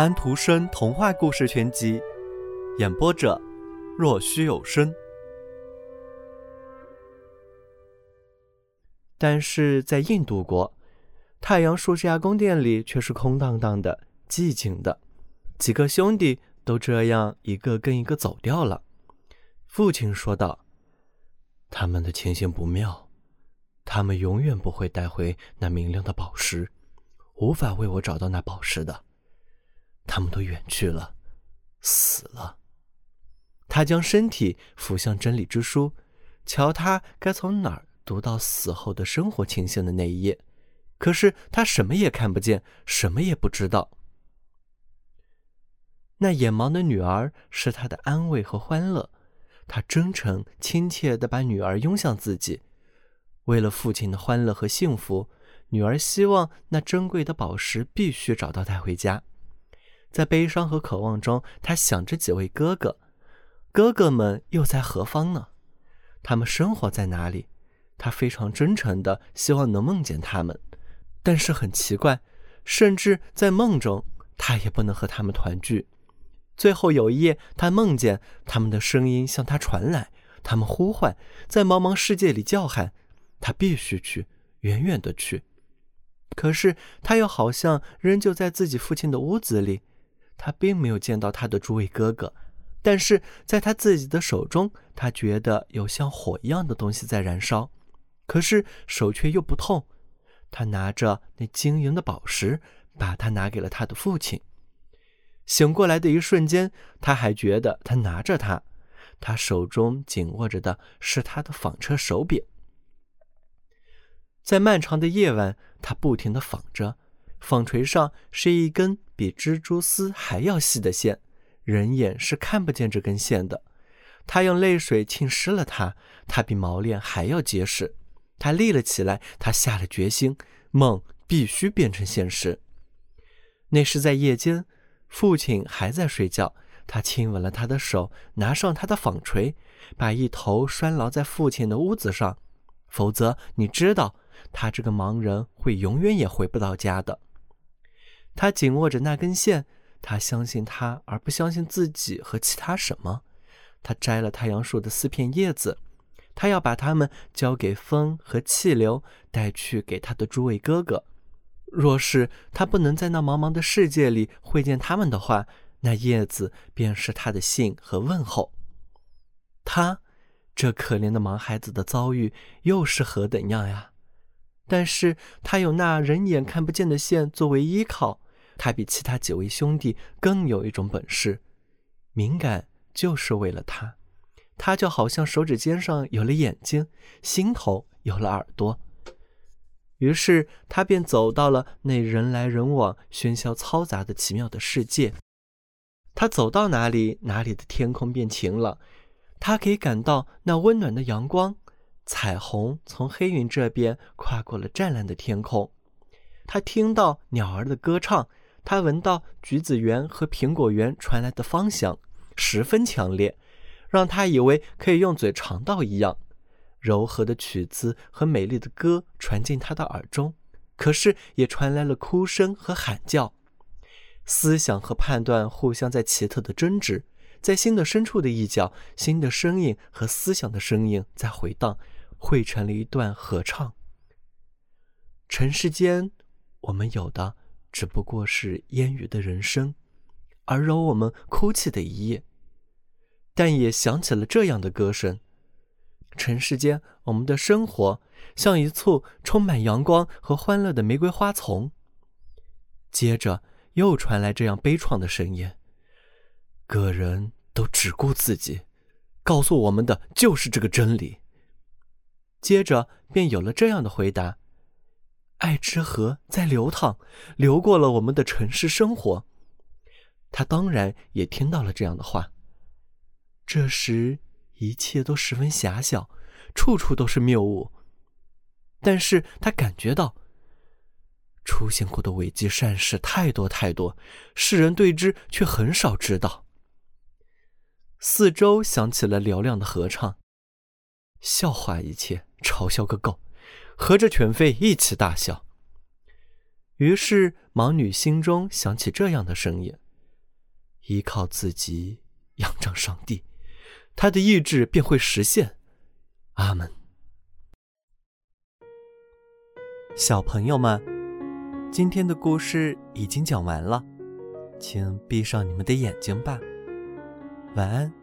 安徒生童话故事全集，演播者：若虚有声。但是在印度国，太阳树这家宫殿里却是空荡荡的、寂静的。几个兄弟都这样一个跟一个走掉了。父亲说道：“他们的情形不妙，他们永远不会带回那明亮的宝石，无法为我找到那宝石的。”他们都远去了，死了。他将身体俯向真理之书，瞧他该从哪儿读到死后的生活情形的那一页。可是他什么也看不见，什么也不知道。那眼盲的女儿是他的安慰和欢乐，他真诚亲切地把女儿拥向自己。为了父亲的欢乐和幸福，女儿希望那珍贵的宝石必须找到带回家。在悲伤和渴望中，他想着几位哥哥，哥哥们又在何方呢？他们生活在哪里？他非常真诚的希望能梦见他们，但是很奇怪，甚至在梦中，他也不能和他们团聚。最后有一夜，他梦见他们的声音向他传来，他们呼唤，在茫茫世界里叫喊，他必须去，远远的去。可是他又好像仍旧在自己父亲的屋子里。他并没有见到他的诸位哥哥，但是在他自己的手中，他觉得有像火一样的东西在燃烧，可是手却又不痛。他拿着那晶莹的宝石，把它拿给了他的父亲。醒过来的一瞬间，他还觉得他拿着它，他手中紧握着的是他的纺车手柄。在漫长的夜晚，他不停地纺着，纺锤上是一根。比蜘蛛丝还要细的线，人眼是看不见这根线的。他用泪水浸湿了它，它比毛链还要结实。他立了起来，他下了决心，梦必须变成现实。那是在夜间，父亲还在睡觉。他亲吻了他的手，拿上他的纺锤，把一头拴牢在父亲的屋子上。否则，你知道，他这个盲人会永远也回不到家的。他紧握着那根线，他相信他，而不相信自己和其他什么。他摘了太阳树的四片叶子，他要把它们交给风和气流，带去给他的诸位哥哥。若是他不能在那茫茫的世界里会见他们的话，那叶子便是他的信和问候。他这可怜的盲孩子的遭遇又是何等样呀？但是他有那人眼看不见的线作为依靠。他比其他几位兄弟更有一种本事，敏感就是为了他。他就好像手指尖上有了眼睛，心头有了耳朵。于是他便走到了那人来人往、喧嚣嘈杂的奇妙的世界。他走到哪里，哪里的天空变晴朗。他可以感到那温暖的阳光，彩虹从黑云这边跨过了湛蓝的天空。他听到鸟儿的歌唱。他闻到橘子园和苹果园传来的芳香，十分强烈，让他以为可以用嘴尝到一样。柔和的曲子和美丽的歌传进他的耳中，可是也传来了哭声和喊叫。思想和判断互相在奇特的争执，在心的深处的一角，新的声音和思想的声音在回荡，汇成了一段合唱。尘世间，我们有的。只不过是烟雨的人生，而让我们哭泣的一夜。但也响起了这样的歌声：尘世间，我们的生活像一簇充满阳光和欢乐的玫瑰花丛。接着又传来这样悲怆的声音：个人都只顾自己，告诉我们的就是这个真理。接着便有了这样的回答。爱之河在流淌，流过了我们的城市生活。他当然也听到了这样的话。这时一切都十分狭小，处处都是谬误。但是他感觉到，出现过的伟绩善事太多太多，世人对之却很少知道。四周响起了嘹亮的合唱，笑话一切，嘲笑个够。和着犬吠一起大笑。于是盲女心中响起这样的声音：“依靠自己，仰仗上帝，他的意志便会实现。阿门。小朋友们，今天的故事已经讲完了，请闭上你们的眼睛吧，晚安。